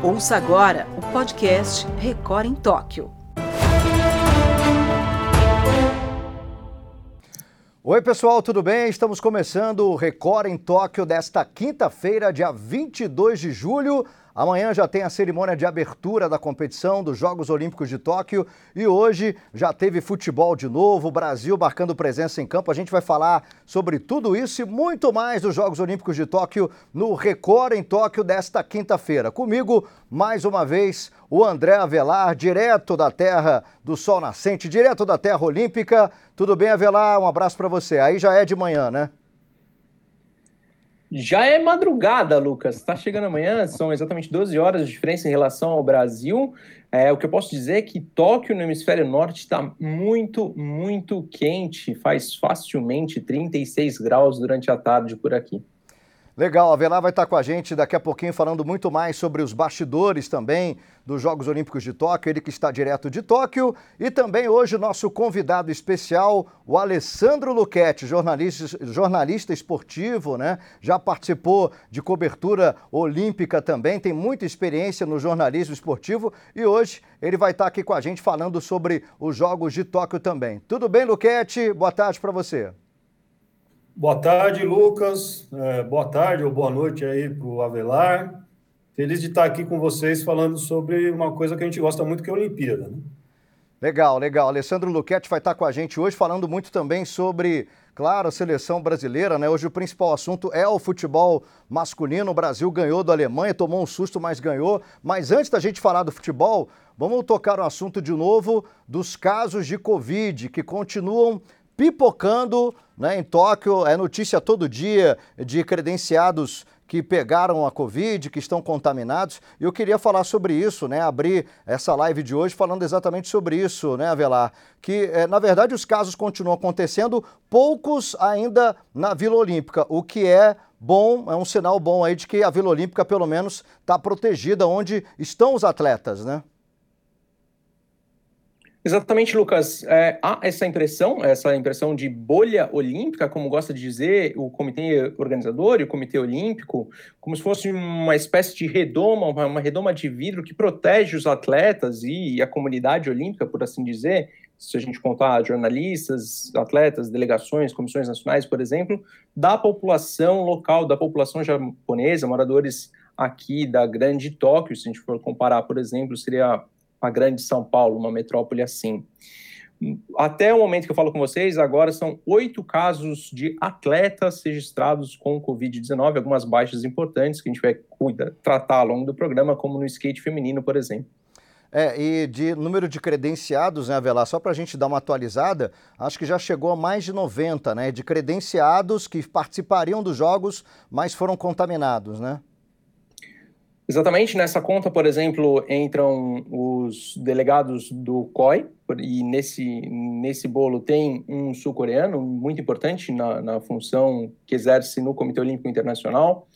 Ouça agora o podcast Record em Tóquio. Oi, pessoal, tudo bem? Estamos começando o Record em Tóquio desta quinta-feira, dia 22 de julho. Amanhã já tem a cerimônia de abertura da competição dos Jogos Olímpicos de Tóquio e hoje já teve futebol de novo, Brasil marcando presença em campo. A gente vai falar sobre tudo isso e muito mais dos Jogos Olímpicos de Tóquio no Record em Tóquio desta quinta-feira. Comigo, mais uma vez, o André Avelar, direto da terra do Sol Nascente, direto da terra olímpica. Tudo bem, Avelar? Um abraço para você. Aí já é de manhã, né? Já é madrugada, Lucas. Está chegando amanhã, são exatamente 12 horas de diferença em relação ao Brasil. É, o que eu posso dizer é que Tóquio, no hemisfério norte, está muito, muito quente. Faz facilmente 36 graus durante a tarde por aqui. Legal, a Avelar vai estar com a gente daqui a pouquinho falando muito mais sobre os bastidores também dos Jogos Olímpicos de Tóquio, ele que está direto de Tóquio. E também hoje nosso convidado especial, o Alessandro Luchetti, jornalista, jornalista esportivo, né? Já participou de cobertura olímpica também, tem muita experiência no jornalismo esportivo e hoje ele vai estar aqui com a gente falando sobre os Jogos de Tóquio também. Tudo bem, Luchetti? Boa tarde para você. Boa tarde, Lucas. É, boa tarde ou boa noite aí para o Avelar. Feliz de estar aqui com vocês falando sobre uma coisa que a gente gosta muito, que é a Olimpíada. Né? Legal, legal. Alessandro Luquete vai estar com a gente hoje falando muito também sobre, claro, a seleção brasileira, né? Hoje o principal assunto é o futebol masculino. O Brasil ganhou da Alemanha, tomou um susto, mas ganhou. Mas antes da gente falar do futebol, vamos tocar o assunto de novo dos casos de Covid que continuam pipocando né, em Tóquio. É notícia todo dia de credenciados que pegaram a Covid, que estão contaminados. E eu queria falar sobre isso, né? Abrir essa live de hoje falando exatamente sobre isso, né, Avelar? Que, é, na verdade, os casos continuam acontecendo, poucos ainda na Vila Olímpica, o que é bom, é um sinal bom aí de que a Vila Olímpica, pelo menos, está protegida onde estão os atletas, né? Exatamente, Lucas. É, há essa impressão, essa impressão de bolha olímpica, como gosta de dizer o comitê organizador e o comitê olímpico, como se fosse uma espécie de redoma, uma, uma redoma de vidro que protege os atletas e a comunidade olímpica, por assim dizer, se a gente contar jornalistas, atletas, delegações, comissões nacionais, por exemplo, da população local, da população japonesa, moradores aqui da grande Tóquio, se a gente for comparar, por exemplo, seria a grande São Paulo, uma metrópole assim. Até o momento que eu falo com vocês, agora são oito casos de atletas registrados com Covid-19, algumas baixas importantes que a gente vai cuidar, tratar ao longo do programa, como no skate feminino, por exemplo. É, e de número de credenciados, né, Avelar? Só para a gente dar uma atualizada, acho que já chegou a mais de 90, né? De credenciados que participariam dos jogos, mas foram contaminados, né? Exatamente, nessa conta, por exemplo, entram os delegados do COI, e nesse, nesse bolo tem um sul-coreano muito importante na, na função que exerce no Comitê Olímpico Internacional.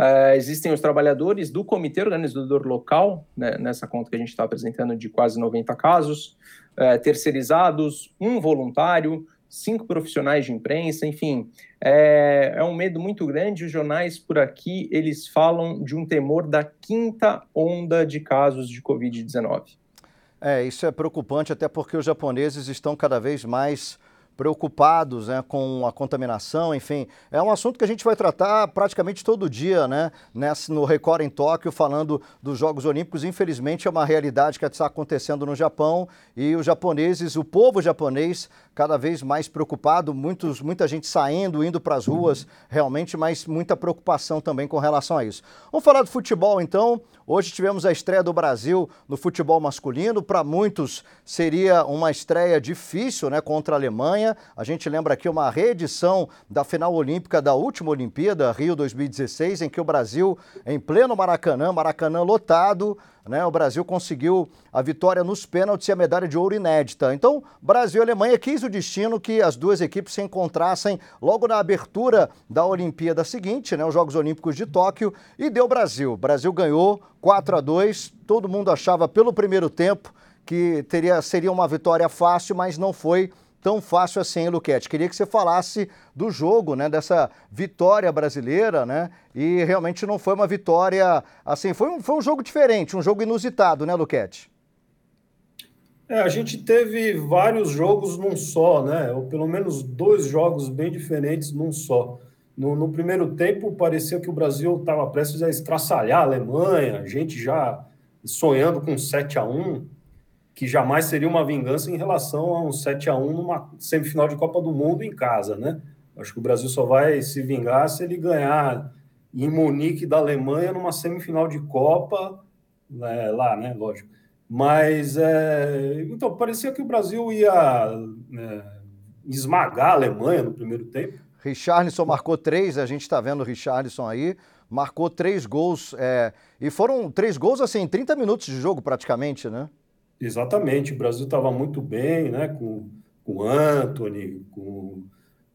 Uh, existem os trabalhadores do comitê organizador local, né, nessa conta que a gente está apresentando de quase 90 casos, uh, terceirizados, um voluntário, cinco profissionais de imprensa, enfim, é, é, um medo muito grande. Os jornais por aqui eles falam de um temor da quinta onda de casos de Covid-19. É, isso é preocupante, até porque os japoneses estão cada vez mais preocupados né, com a contaminação, enfim. É um assunto que a gente vai tratar praticamente todo dia, né? Nessa, no Record em Tóquio, falando dos Jogos Olímpicos. Infelizmente, é uma realidade que está acontecendo no Japão e os japoneses, o povo japonês, cada vez mais preocupado, muitos, muita gente saindo, indo para as ruas, realmente, mas muita preocupação também com relação a isso. Vamos falar do futebol, então. Hoje tivemos a estreia do Brasil no futebol masculino. Para muitos seria uma estreia difícil, né, contra a Alemanha. A gente lembra aqui uma reedição da final olímpica da última Olimpíada, Rio 2016, em que o Brasil, em pleno Maracanã, Maracanã lotado, né, o Brasil conseguiu a vitória nos pênaltis e a medalha de ouro inédita. Então, Brasil e Alemanha quis o destino que as duas equipes se encontrassem logo na abertura da Olimpíada seguinte, né, os Jogos Olímpicos de Tóquio, e deu Brasil. Brasil ganhou 4 a 2. Todo mundo achava pelo primeiro tempo que teria, seria uma vitória fácil, mas não foi tão fácil assim, Luquete. Queria que você falasse do jogo, né, dessa vitória brasileira, né? E realmente não foi uma vitória assim, foi um, foi um jogo diferente, um jogo inusitado, né, Luquete? É, a gente teve vários jogos num só, né? Ou pelo menos dois jogos bem diferentes num só. No, no primeiro tempo, parecia que o Brasil estava prestes a estraçalhar a Alemanha, a gente já sonhando com 7 a 1 que jamais seria uma vingança em relação a um 7 a 1 numa semifinal de Copa do Mundo em casa, né? Acho que o Brasil só vai se vingar se ele ganhar em Munique da Alemanha numa semifinal de Copa, é, lá, né? Lógico. Mas, é, então, parecia que o Brasil ia é, esmagar a Alemanha no primeiro tempo. Richarlison marcou três, a gente está vendo o Richarlison aí, marcou três gols, é, e foram três gols assim, em 30 minutos de jogo praticamente, né? Exatamente, o Brasil estava muito bem, né, com, com o Anthony, com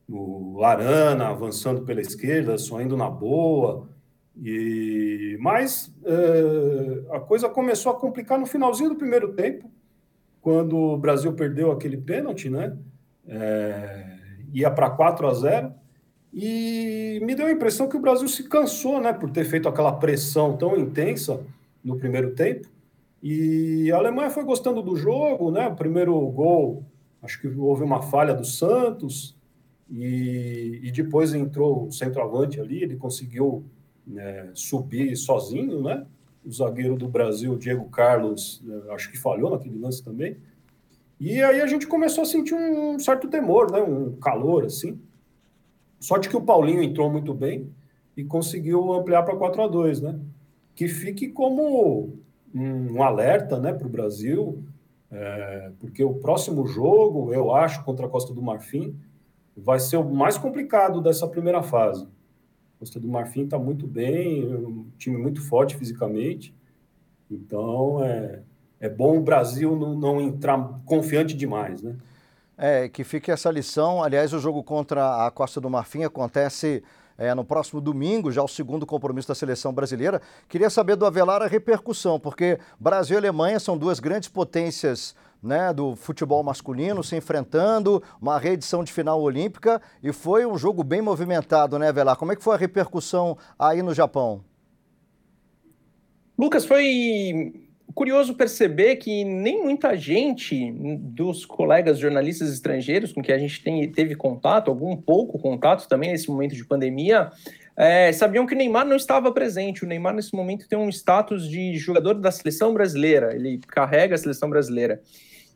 o Arana avançando pela esquerda, só indo na boa, e mas é, a coisa começou a complicar no finalzinho do primeiro tempo, quando o Brasil perdeu aquele pênalti, né, é, ia para 4 a 0, e me deu a impressão que o Brasil se cansou, né, por ter feito aquela pressão tão intensa no primeiro tempo, e a Alemanha foi gostando do jogo, né? O primeiro gol, acho que houve uma falha do Santos, e, e depois entrou o centroavante ali, ele conseguiu né, subir sozinho, né? O zagueiro do Brasil, Diego Carlos, né, acho que falhou naquele lance também. E aí a gente começou a sentir um certo temor, né? Um calor, assim. Sorte que o Paulinho entrou muito bem e conseguiu ampliar para 4 a 2 né? Que fique como um, alerta né, para o Brasil, é, porque o próximo jogo, eu acho, contra a Costa do Marfim, vai ser o mais complicado dessa primeira fase. Costa do Marfim está muito bem, um time muito forte fisicamente, então é, é bom o Brasil não, não entrar confiante demais, né? É, que fique essa lição. Aliás, o jogo contra a Costa do Marfim acontece é, no próximo domingo, já o segundo compromisso da seleção brasileira. Queria saber do Avelar a repercussão, porque Brasil e Alemanha são duas grandes potências né, do futebol masculino se enfrentando, uma reedição de final olímpica e foi um jogo bem movimentado, né, Avelar? Como é que foi a repercussão aí no Japão? Lucas, foi curioso perceber que nem muita gente dos colegas jornalistas estrangeiros com que a gente tem, teve contato, algum pouco contato também nesse momento de pandemia, é, sabiam que o Neymar não estava presente. O Neymar, nesse momento, tem um status de jogador da seleção brasileira, ele carrega a seleção brasileira.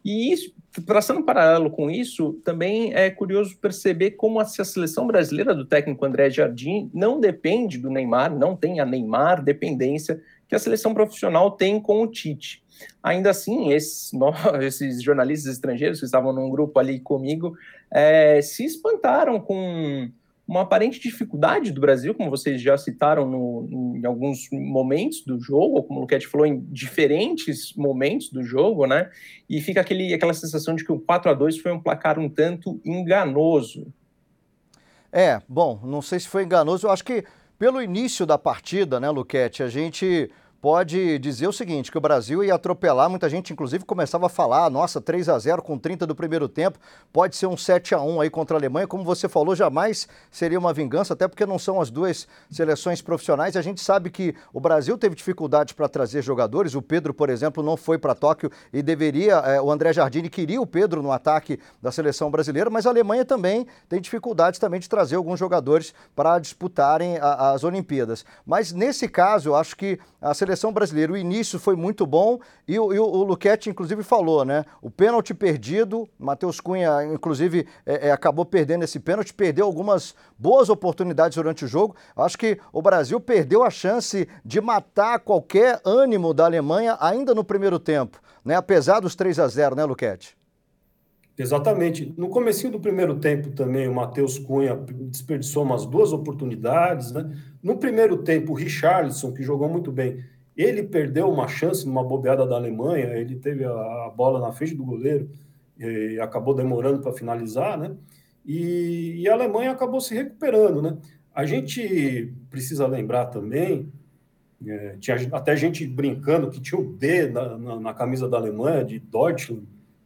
E isso, traçando um paralelo com isso, também é curioso perceber como a, a seleção brasileira do técnico André Jardim não depende do Neymar, não tem a Neymar dependência que a seleção profissional tem com o Tite. Ainda assim, esses, esses jornalistas estrangeiros que estavam num grupo ali comigo é, se espantaram com uma aparente dificuldade do Brasil, como vocês já citaram no, em alguns momentos do jogo, ou como o Luquete falou, em diferentes momentos do jogo, né? E fica aquele, aquela sensação de que o 4 a 2 foi um placar um tanto enganoso. É, bom, não sei se foi enganoso, eu acho que pelo início da partida, né, Luquete, a gente pode dizer o seguinte, que o Brasil ia atropelar, muita gente inclusive começava a falar, nossa, 3 a 0 com 30 do primeiro tempo, pode ser um 7 a 1 aí contra a Alemanha, como você falou, jamais seria uma vingança, até porque não são as duas seleções profissionais, a gente sabe que o Brasil teve dificuldades para trazer jogadores, o Pedro, por exemplo, não foi para Tóquio e deveria, é, o André Jardini queria o Pedro no ataque da seleção brasileira, mas a Alemanha também tem dificuldades também de trazer alguns jogadores para disputarem a, as Olimpíadas. Mas nesse caso, eu acho que a seleção seleção brasileira, o início foi muito bom e o, o Luquete, inclusive, falou, né? O pênalti perdido, Matheus Cunha, inclusive, é, é, acabou perdendo esse pênalti, perdeu algumas boas oportunidades durante o jogo. Acho que o Brasil perdeu a chance de matar qualquer ânimo da Alemanha ainda no primeiro tempo, né? Apesar dos 3 a 0 né, Luquete? Exatamente. No começo do primeiro tempo também, o Matheus Cunha desperdiçou umas duas oportunidades, né? No primeiro tempo, o Richarlison, que jogou muito bem, ele perdeu uma chance numa bobeada da Alemanha, ele teve a, bola na frente do goleiro e acabou demorando para finalizar, né? E, e, a Alemanha acabou se recuperando, né? A gente precisa lembrar também, é, tinha até gente brincando que tinha o D na, na, na, camisa da Alemanha, de Deutschland,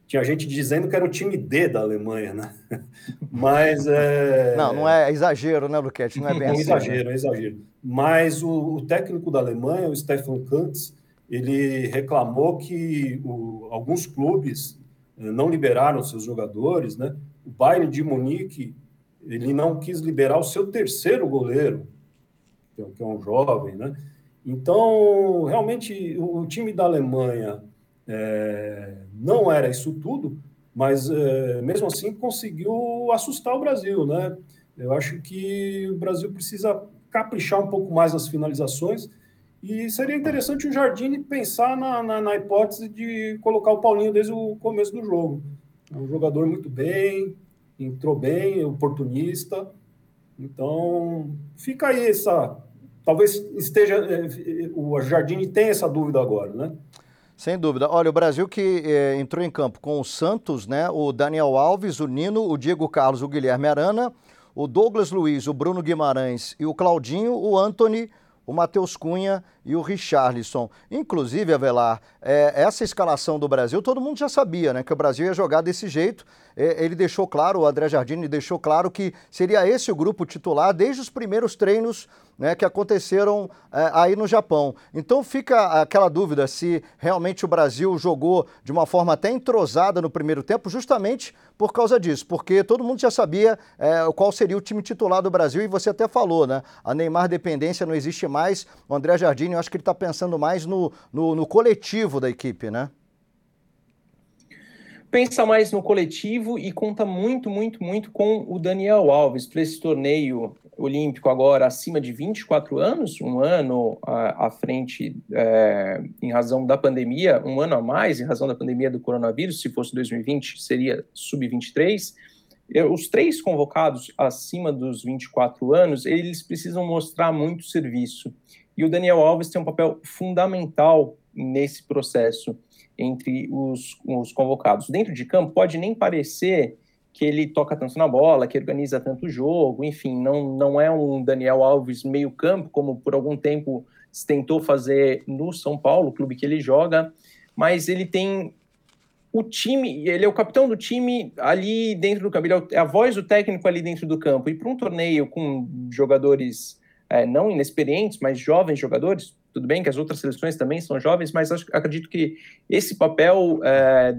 tinha gente dizendo que era o time D da Alemanha, né? Mas é... Não, não é exagero, né, Luquete? Não é bem é assim. exagero, é exagero. Mas o, o, técnico da Alemanha, o Stefan Kantz, ele reclamou que o, alguns clubes eh, não liberaram seus jogadores, né? O Bayern de Munique, ele não quis liberar o seu terceiro goleiro, que é um jovem, né? Então, realmente, o time da Alemanha é, não era isso tudo, mas é, mesmo assim conseguiu assustar o Brasil, né? Eu acho que o Brasil precisa caprichar um pouco mais nas finalizações e seria interessante o Jardine pensar na, na, na hipótese de colocar o Paulinho desde o começo do jogo. É um jogador muito bem, entrou bem, oportunista. Então, fica aí essa. Talvez esteja. É, o Jardine tem essa dúvida agora, né? Sem dúvida. Olha, o Brasil que eh, entrou em campo com o Santos, né? O Daniel Alves, o Nino, o Diego Carlos, o Guilherme Arana, o Douglas Luiz, o Bruno Guimarães e o Claudinho, o Anthony, o Matheus Cunha e o Richarlison. Inclusive, Avelar, é, essa escalação do Brasil, todo mundo já sabia, né? Que o Brasil ia jogar desse jeito. É, ele deixou claro, o André Jardini deixou claro que seria esse o grupo titular desde os primeiros treinos né, que aconteceram é, aí no Japão. Então fica aquela dúvida se realmente o Brasil jogou de uma forma até entrosada no primeiro tempo, justamente por causa disso, porque todo mundo já sabia é, qual seria o time titular do Brasil e você até falou, né? A Neymar dependência não existe mais. O André Jardini, eu acho que ele está pensando mais no, no, no coletivo da equipe, né? Pensa mais no coletivo e conta muito, muito, muito com o Daniel Alves para esse torneio olímpico agora acima de 24 anos, um ano à, frente é, em razão da pandemia, um ano a mais em razão da pandemia do coronavírus, se fosse 2020 seria sub-23. Os três convocados acima dos 24 anos, eles precisam mostrar muito serviço. E o Daniel Alves tem um papel fundamental nesse processo entre os, os convocados. Dentro de campo, pode nem parecer que ele toca tanto na bola, que organiza tanto o jogo, enfim, não, não é um Daniel Alves meio-campo, como por algum tempo se tentou fazer no São Paulo, clube que ele joga, mas ele tem o time, ele é o capitão do time ali dentro do campo, ele é, é a voz do técnico ali dentro do campo. E para um torneio com jogadores é, não inexperientes, mas jovens jogadores, tudo bem que as outras seleções também são jovens, mas acho, acredito que esse papel é,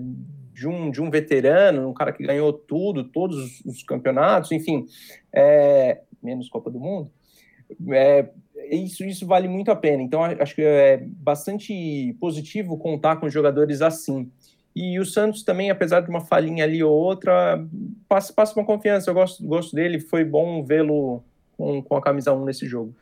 de, um, de um veterano, um cara que ganhou tudo, todos os campeonatos, enfim, é, menos Copa do Mundo, é, isso, isso vale muito a pena. Então, acho que é bastante positivo contar com jogadores assim. E o Santos também, apesar de uma falhinha ali ou outra, passa, passa uma confiança. Eu gosto, gosto dele, foi bom vê-lo com, com a camisa 1 nesse jogo.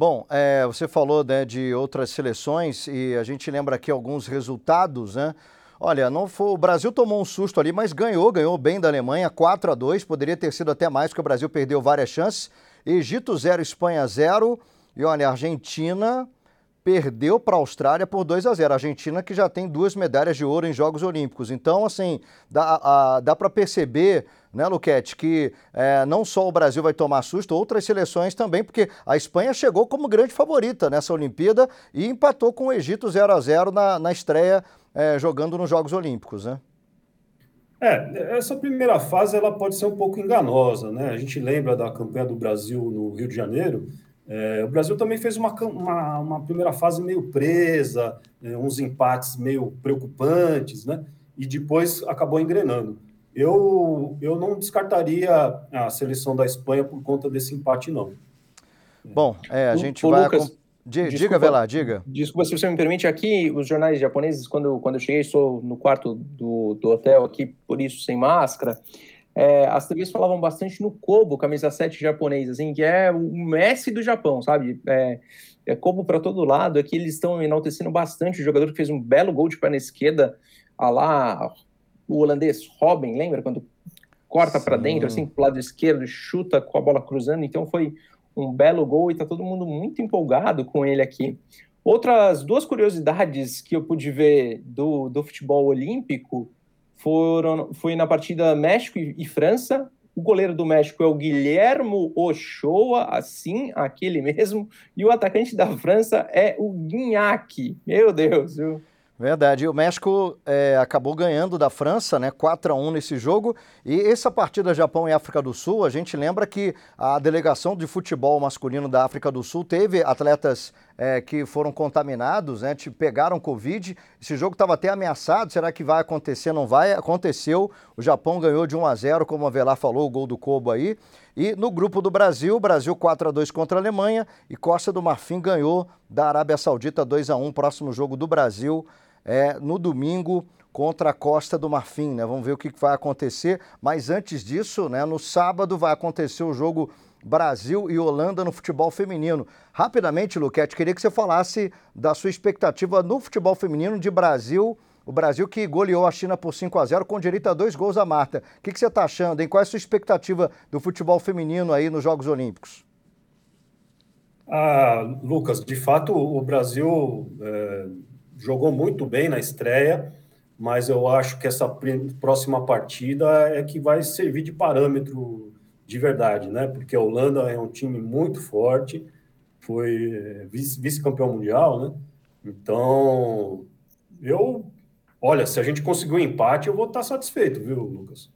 Bom, é, você falou né, de outras seleções e a gente lembra aqui alguns resultados, né? Olha, não foi, o Brasil tomou um susto ali, mas ganhou, ganhou bem da Alemanha, 4 a 2 poderia ter sido até mais, porque o Brasil perdeu várias chances. Egito 0, Espanha 0. E olha, Argentina perdeu para a Austrália por 2 a 0. A Argentina que já tem duas medalhas de ouro em Jogos Olímpicos. Então, assim, dá, dá para perceber, né, Luquete, que é, não só o Brasil vai tomar susto, outras seleções também, porque a Espanha chegou como grande favorita nessa Olimpíada e empatou com o Egito 0 a 0 na, na estreia é, jogando nos Jogos Olímpicos, né? É, essa primeira fase ela pode ser um pouco enganosa, né? A gente lembra da campanha do Brasil no Rio de Janeiro, é, o Brasil também fez uma, uma, uma primeira fase meio presa, é, uns empates meio preocupantes, né? E depois acabou engrenando. Eu, eu não descartaria a seleção da Espanha por conta desse empate, não. Bom, é, a gente o, vai. Lucas, diga, desculpa, Velar, diga. Desculpa se você me permite, aqui os jornais japoneses, quando, quando eu cheguei, estou no quarto do, do hotel aqui, por isso sem máscara. É, as TVs falavam bastante no Kobo, camisa 7 japonês, assim, que é o Messi do Japão, sabe? É, é Kobo para todo lado. Aqui eles estão enaltecendo bastante o jogador que fez um belo gol de perna esquerda, a lá o holandês Robin, lembra? Quando corta para dentro, assim, pro lado esquerdo, chuta com a bola cruzando. Então foi um belo gol e tá todo mundo muito empolgado com ele aqui. Outras duas curiosidades que eu pude ver do, do futebol olímpico foram, foi na partida México e, e, França. O goleiro do México é o Guilhermo Ochoa, assim, aquele mesmo. E o atacante da França é o Guignac. Meu Deus, viu? Verdade. O México é, acabou ganhando da França, né? 4 a 1 nesse jogo. E essa partida Japão e África do Sul, a gente lembra que a delegação de futebol masculino da África do Sul teve atletas é, que foram contaminados, né? Pegaram Covid. Esse jogo estava até ameaçado. Será que vai acontecer? Não vai? Aconteceu. O Japão ganhou de 1 a 0, como a Velar falou, o gol do Kobo aí. E no grupo do Brasil, Brasil 4 a 2 contra a Alemanha e Costa do Marfim ganhou da Arábia Saudita 2 a 1, próximo jogo do Brasil é, no domingo contra a Costa do Marfim, né? Vamos ver o que vai acontecer. Mas antes disso, né, no sábado vai acontecer o jogo Brasil e Holanda no futebol feminino. Rapidamente, Luquete, queria que você falasse da sua expectativa no futebol feminino de Brasil. O Brasil que goleou a China por 5 a 0 com direito a dois gols a Marta. O que, que você está achando, hein? Qual é a sua expectativa do futebol feminino aí nos Jogos Olímpicos? Ah, Lucas, de fato o Brasil é jogou muito bem na estreia, mas eu acho que essa próxima partida é que vai servir de parâmetro de verdade, né? Porque a Holanda é um time muito forte, foi é, vice-campeão mundial, né? Então, eu, olha, se a gente conseguir um empate, eu vou estar satisfeito, viu, Lucas?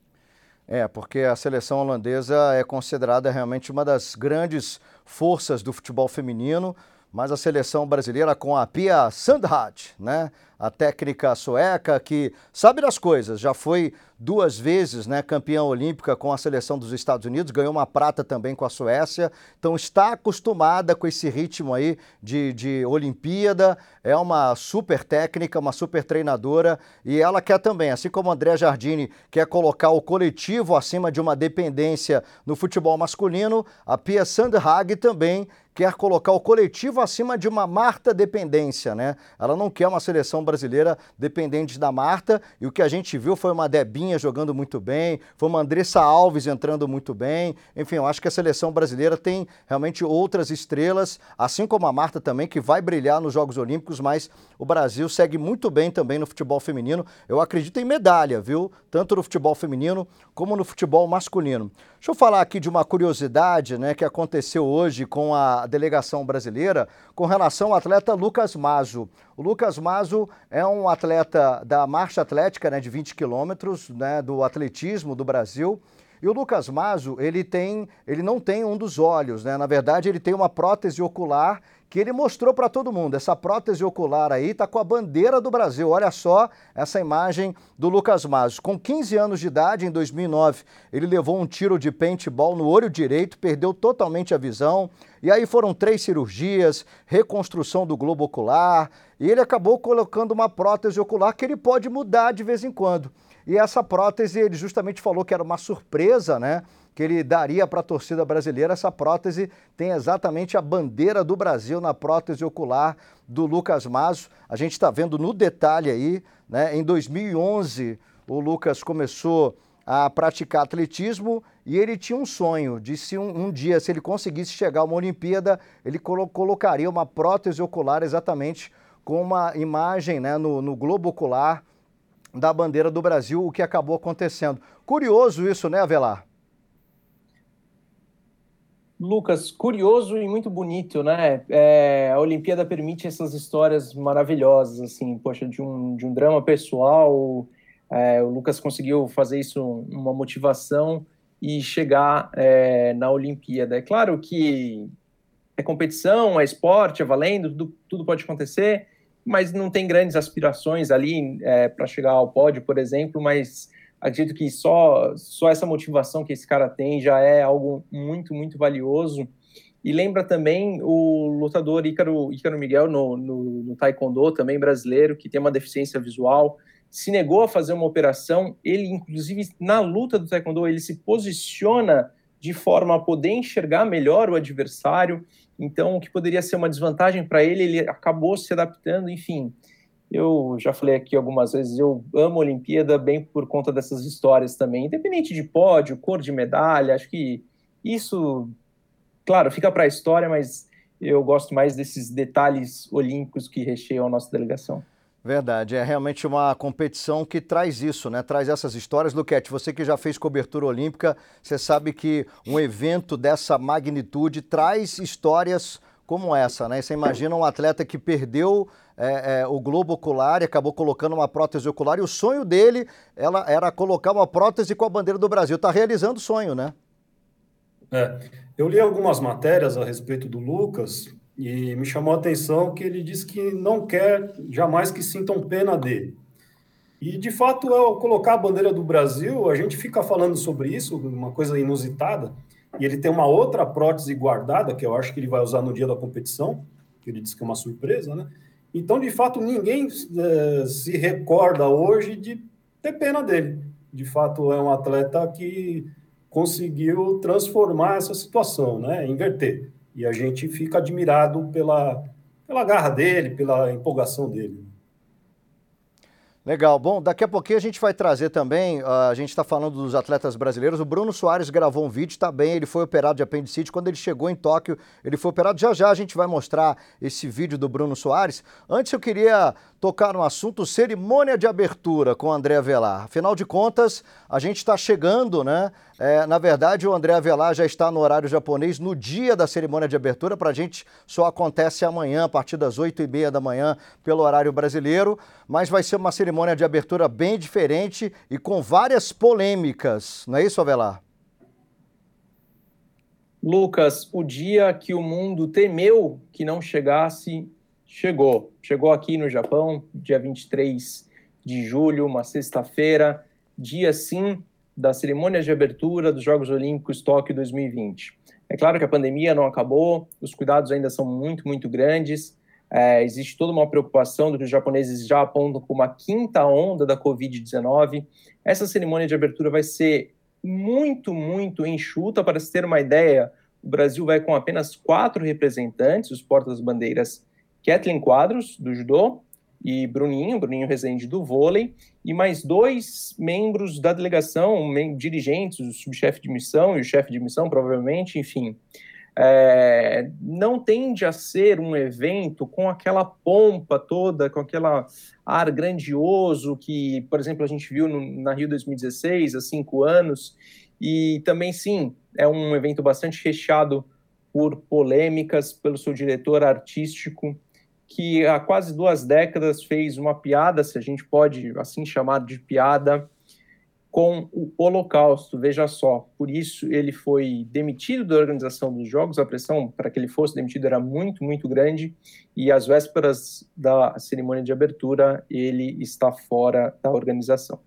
É, porque a seleção holandesa é considerada realmente uma das grandes forças do futebol feminino mas a seleção brasileira com a Pia Sandhat, né? A técnica sueca que sabe das coisas, já foi duas vezes né, campeã olímpica com a seleção dos Estados Unidos, ganhou uma prata também com a Suécia, então está acostumada com esse ritmo aí de, de Olimpíada, é uma super técnica, uma super treinadora e ela quer também, assim como André Jardini quer colocar o coletivo acima de uma dependência no futebol masculino, a Pia Sandhag também quer colocar o coletivo acima de uma Marta dependência, né? Ela não quer uma seleção brasileira dependente da Marta e o que a gente viu foi uma Debinha jogando muito bem, foi uma Andressa Alves entrando muito bem. Enfim, eu acho que a seleção brasileira tem realmente outras estrelas, assim como a Marta também, que vai brilhar nos Jogos Olímpicos, mas o Brasil segue muito bem também no futebol feminino. Eu acredito em medalha, viu? Tanto no futebol feminino como no futebol masculino. Deixa eu falar aqui de uma curiosidade né, que aconteceu hoje com a delegação brasileira com relação ao atleta Lucas Mazo. O Lucas Mazo é um atleta da marcha atlética né, de 20 quilômetros, né, do atletismo do Brasil. E o Lucas Mazo, ele tem, ele não tem um dos olhos, né? Na verdade, ele tem uma prótese ocular que ele mostrou para todo mundo. Essa prótese ocular aí está com a bandeira do Brasil. Olha só essa imagem do Lucas Mazo. Com 15 anos de idade, em 2009, ele levou um tiro de paintball no olho direito, perdeu totalmente a visão. E aí foram três cirurgias, reconstrução do globo ocular, e ele acabou colocando uma prótese ocular que ele pode mudar de vez em quando. E essa prótese, ele justamente falou que era uma surpresa, né? que ele daria para a torcida brasileira. Essa prótese tem exatamente a bandeira do Brasil na prótese ocular do Lucas Mazo. A gente está vendo no detalhe aí, né? Em 2011, o Lucas começou a praticar atletismo e ele tinha um sonho de se um, um, dia, se ele conseguisse chegar a uma Olimpíada, ele colo colocaria uma prótese ocular exatamente com uma imagem né, no, no globo ocular da bandeira do Brasil, o que acabou acontecendo. Curioso isso, né, Avelar? Lucas, curioso e muito bonito, né? É, a Olimpíada permite essas histórias maravilhosas, assim, poxa, de um, de um drama pessoal. É, o Lucas conseguiu fazer isso uma motivação e chegar é, na Olimpíada. É claro que é competição, é esporte, é valendo, tudo, tudo pode acontecer, mas não tem grandes aspirações ali é, para chegar ao pódio, por exemplo, mas acredito que só, só essa motivação que esse cara tem já é algo muito, muito valioso. E lembra também o lutador Ícaro, Ícaro Miguel no, no, no, Taekwondo, também brasileiro, que tem uma deficiência visual, se negou a fazer uma operação. Ele, inclusive, na luta do Taekwondo, ele se posiciona de forma a poder enxergar melhor o adversário. Então, o que poderia ser uma desvantagem para ele, ele acabou se adaptando, enfim. Eu já falei aqui algumas vezes, eu amo a Olimpíada bem por conta dessas histórias também, independente de pódio, cor de medalha, acho que isso, claro, fica para a história, mas eu gosto mais desses detalhes olímpicos que recheiam a nossa delegação. Verdade, é realmente uma competição que traz isso, né? Traz essas histórias. Luquete, você que já fez cobertura olímpica, você sabe que um evento dessa magnitude traz histórias como essa, né? Você imagina um atleta que perdeu é, é, o globo ocular e acabou colocando uma prótese ocular. E o sonho dele ela, era colocar uma prótese com a bandeira do Brasil. Está realizando o sonho, né? É, eu li algumas matérias a respeito do Lucas e me chamou a atenção que ele disse que não quer jamais que sintam pena dele. E, de fato, ao colocar a bandeira do Brasil, a gente fica falando sobre isso, uma coisa inusitada, e ele tem uma outra prótese guardada, que eu acho que ele vai usar no dia da competição, que ele disse que é uma surpresa, né? Então, de fato, ninguém é, se recorda hoje de ter pena dele. De fato, é um atleta que conseguiu transformar essa situação, né? Inverter. E a gente fica admirado pela, pela garra dele, pela empolgação dele. Legal. Bom, daqui a pouquinho a gente vai trazer também, uh, a gente está falando dos atletas brasileiros, o Bruno Soares gravou um vídeo, está bem, ele foi operado de apendicite, quando ele chegou em Tóquio, ele foi operado, já já a gente vai mostrar esse vídeo do Bruno Soares. Antes eu queria tocar no assunto cerimônia de abertura com André Avelar. Afinal de contas, a gente está chegando, né? É, na verdade, o André Avelar já está no horário japonês no dia da cerimônia de abertura. Para a gente só acontece amanhã, a partir das 8 e meia da manhã, pelo horário brasileiro. Mas vai ser uma cerimônia de abertura bem diferente e com várias polêmicas. Não é isso, Avelar? Lucas, o dia que o mundo temeu que não chegasse chegou. Chegou aqui no Japão, dia 23 de julho, uma sexta-feira, dia sim da cerimônia de abertura dos Jogos Olímpicos Tóquio 2020. É claro que a pandemia não acabou, os cuidados ainda são muito, muito grandes. É, existe toda uma preocupação do que os japoneses já apontam como uma quinta onda da Covid-19. Essa cerimônia de abertura vai ser muito, muito enxuta. Para se ter uma ideia, o Brasil vai com apenas quatro representantes, os portas-bandeiras Kathleen Quadros, do judô, e Bruninho, Bruninho Rezende, do vôlei, e mais dois membros da delegação, dirigentes, o subchefe de missão e o chefe de missão, provavelmente, enfim. É, não tende a ser um evento com aquela pompa toda, com aquele ar grandioso que, por exemplo, a gente viu no, na Rio 2016, há cinco anos, e também, sim, é um evento bastante recheado por polêmicas, pelo seu diretor artístico, que há quase duas décadas fez uma piada, se a gente pode assim chamar de piada, com o Holocausto. Veja só, por isso ele foi demitido da organização dos Jogos, a pressão para que ele fosse demitido era muito, muito grande, e às vésperas da cerimônia de abertura, ele está fora da organização.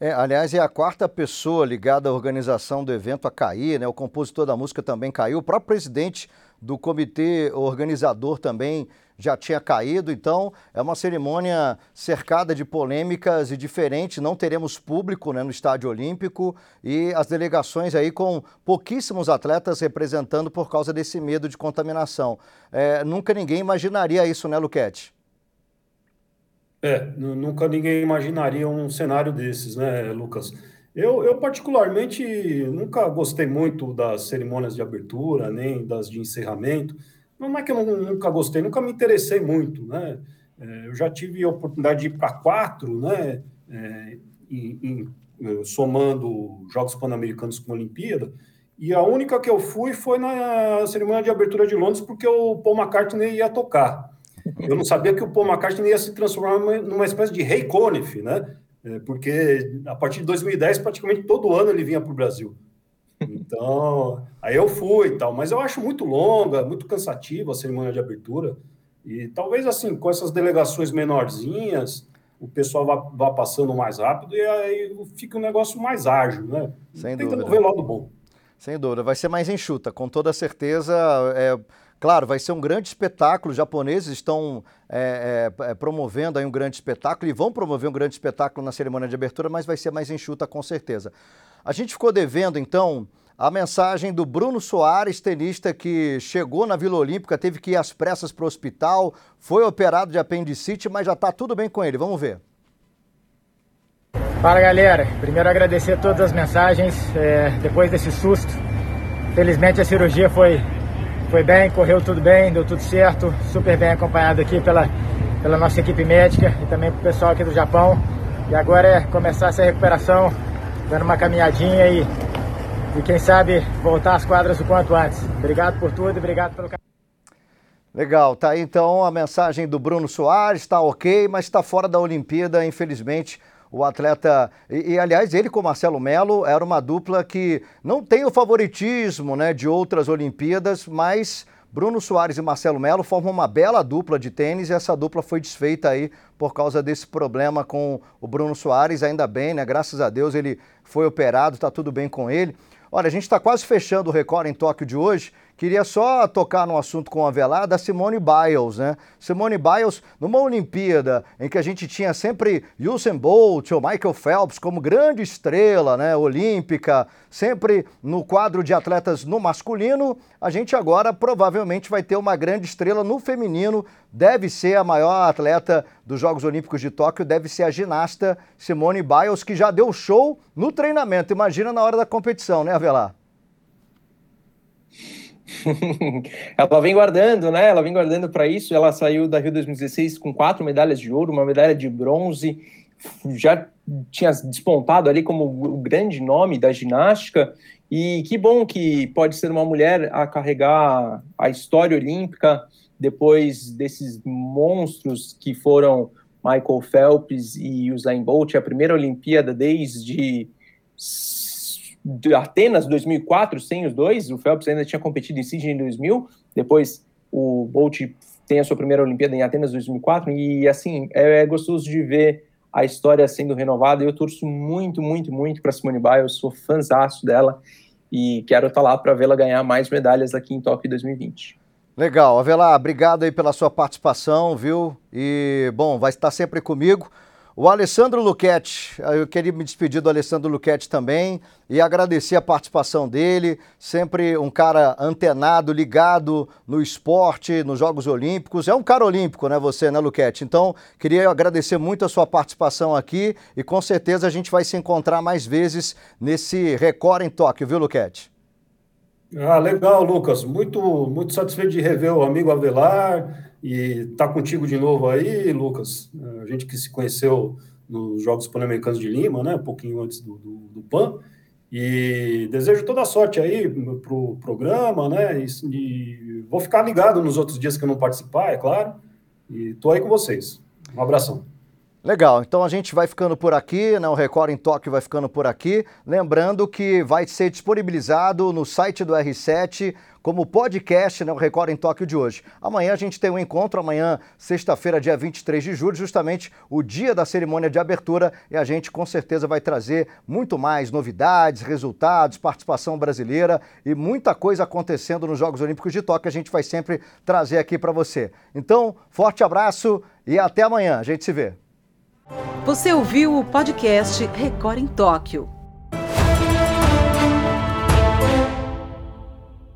É, aliás, é a quarta pessoa ligada à organização do evento a cair, né? O compositor da música também caiu, o próprio presidente do comitê organizador também já tinha caído, então é uma cerimônia cercada de polêmicas e diferente. Não teremos público né, no Estádio Olímpico e as delegações aí com pouquíssimos atletas representando por causa desse medo de contaminação. É, nunca ninguém imaginaria isso, né, Luquete? É, nunca ninguém imaginaria um cenário desses, né, Lucas? Eu, eu, particularmente, nunca gostei muito das cerimônias de abertura, nem das de encerramento. Não é que eu nunca gostei, nunca me interessei muito, né? É, eu já tive a oportunidade de ir para quatro, né? É, em, em, é, somando Jogos Pan-Americanos com a Olimpíada, e a única que eu fui foi na cerimônia de abertura de Londres, porque o Paul McCartney ia tocar. Eu não sabia que o Paul McCartney ia se transformar numa espécie de rei Conniff, né? Porque a partir de 2010, praticamente todo ano ele vinha para o Brasil. Então, aí eu fui e tal, mas eu acho muito longa, muito cansativa a cerimônia de abertura. E talvez assim, com essas delegações menorzinhas, o pessoal vá, vá passando mais rápido e aí fica um negócio mais ágil, né? Sem Tentando dúvida. ver o lado bom. Sem dúvida, vai ser mais enxuta, com toda certeza. É, claro, vai ser um grande espetáculo. Os japoneses estão é, é, é, promovendo aí um grande espetáculo e vão promover um grande espetáculo na cerimônia de abertura, mas vai ser mais enxuta, com certeza. A gente ficou devendo, então, a mensagem do Bruno Soares, tenista que chegou na Vila Olímpica, teve que ir às pressas para o hospital, foi operado de apendicite, mas já está tudo bem com ele. Vamos ver. Fala galera, primeiro agradecer todas as mensagens é, depois desse susto. Felizmente a cirurgia foi, foi bem, correu tudo bem, deu tudo certo, super bem acompanhado aqui pela, pela nossa equipe médica e também pro pessoal aqui do Japão. E agora é começar essa recuperação dando uma caminhadinha e, e quem sabe voltar às quadras o quanto antes. Obrigado por tudo, obrigado pelo Legal, tá aí então a mensagem do Bruno Soares, está ok, mas está fora da Olimpíada, infelizmente. O atleta, e, e, aliás, ele com Marcelo Melo era uma dupla que não tem o favoritismo né, de outras Olimpíadas, mas Bruno Soares e Marcelo Melo formam uma bela dupla de tênis e essa dupla foi desfeita aí por causa desse problema com o Bruno Soares, ainda bem, né? Graças a Deus ele foi operado, está tudo bem com ele. Olha, a gente está quase fechando o Record em Tóquio de hoje. Queria só tocar no assunto com a velada da Simone Biles, né? Simone Biles, numa Olimpíada em que a gente tinha sempre Usain Bolt ou Michael Phelps como grande estrela, né, olímpica, sempre no quadro de atletas no masculino, a gente agora provavelmente vai ter uma grande estrela no feminino, deve ser a maior atleta dos Jogos Olímpicos de Tóquio, deve ser a ginasta Simone Biles, que já deu show no treinamento. Imagina na hora da competição, né, Avelar? ela vem guardando, né? Ela vem guardando para isso. Ela saiu da Rio 2016 com quatro medalhas de ouro, uma medalha de bronze. Já tinha despontado ali como o grande nome da ginástica. E que bom que pode ser uma mulher a carregar a história olímpica depois desses monstros que foram Michael Phelps e Usain Bolt, a primeira Olimpíada desde de Atenas 2004 sem os dois. O Phelps ainda tinha competido em Sydney em 2000. Depois o Bolt tem a sua primeira Olimpíada em Atenas 2004 e assim é, é gostoso de ver a história sendo renovada. Eu torço muito, muito, muito para Simone Biles. Sou fãzaço dela e quero estar tá lá para vê-la ganhar mais medalhas aqui em Tóquio 2020. Legal, Avelar, obrigado aí pela sua participação, viu? E bom, vai estar sempre comigo. O Alessandro Luquete, eu queria me despedir do Alessandro Luquete também e agradecer a participação dele, sempre um cara antenado, ligado no esporte, nos Jogos Olímpicos. É um cara olímpico, né, você, né, Luquete? Então, queria agradecer muito a sua participação aqui e com certeza a gente vai se encontrar mais vezes nesse Record em Tóquio, viu, Luquete? Ah, legal, Lucas. Muito, muito satisfeito de rever o amigo Avelar e tá contigo de novo aí, Lucas. A gente que se conheceu nos Jogos Pan-Americanos de Lima, né? Um pouquinho antes do, do, do, PAN. E desejo toda a sorte aí pro programa, né? E, e, vou ficar ligado nos outros dias que eu não participar, é claro. E tô aí com vocês. Um abração. Legal, então a gente vai ficando por aqui, né? o Record em Tóquio vai ficando por aqui. Lembrando que vai ser disponibilizado no site do R7 como podcast, né? o Record em Tóquio de hoje. Amanhã a gente tem um encontro, amanhã, sexta-feira, dia 23 de julho, justamente o dia da cerimônia de abertura, e a gente com certeza vai trazer muito mais novidades, resultados, participação brasileira e muita coisa acontecendo nos Jogos Olímpicos de Tóquio, a gente vai sempre trazer aqui para você. Então, forte abraço e até amanhã. A gente se vê. Você ouviu o podcast Record em Tóquio.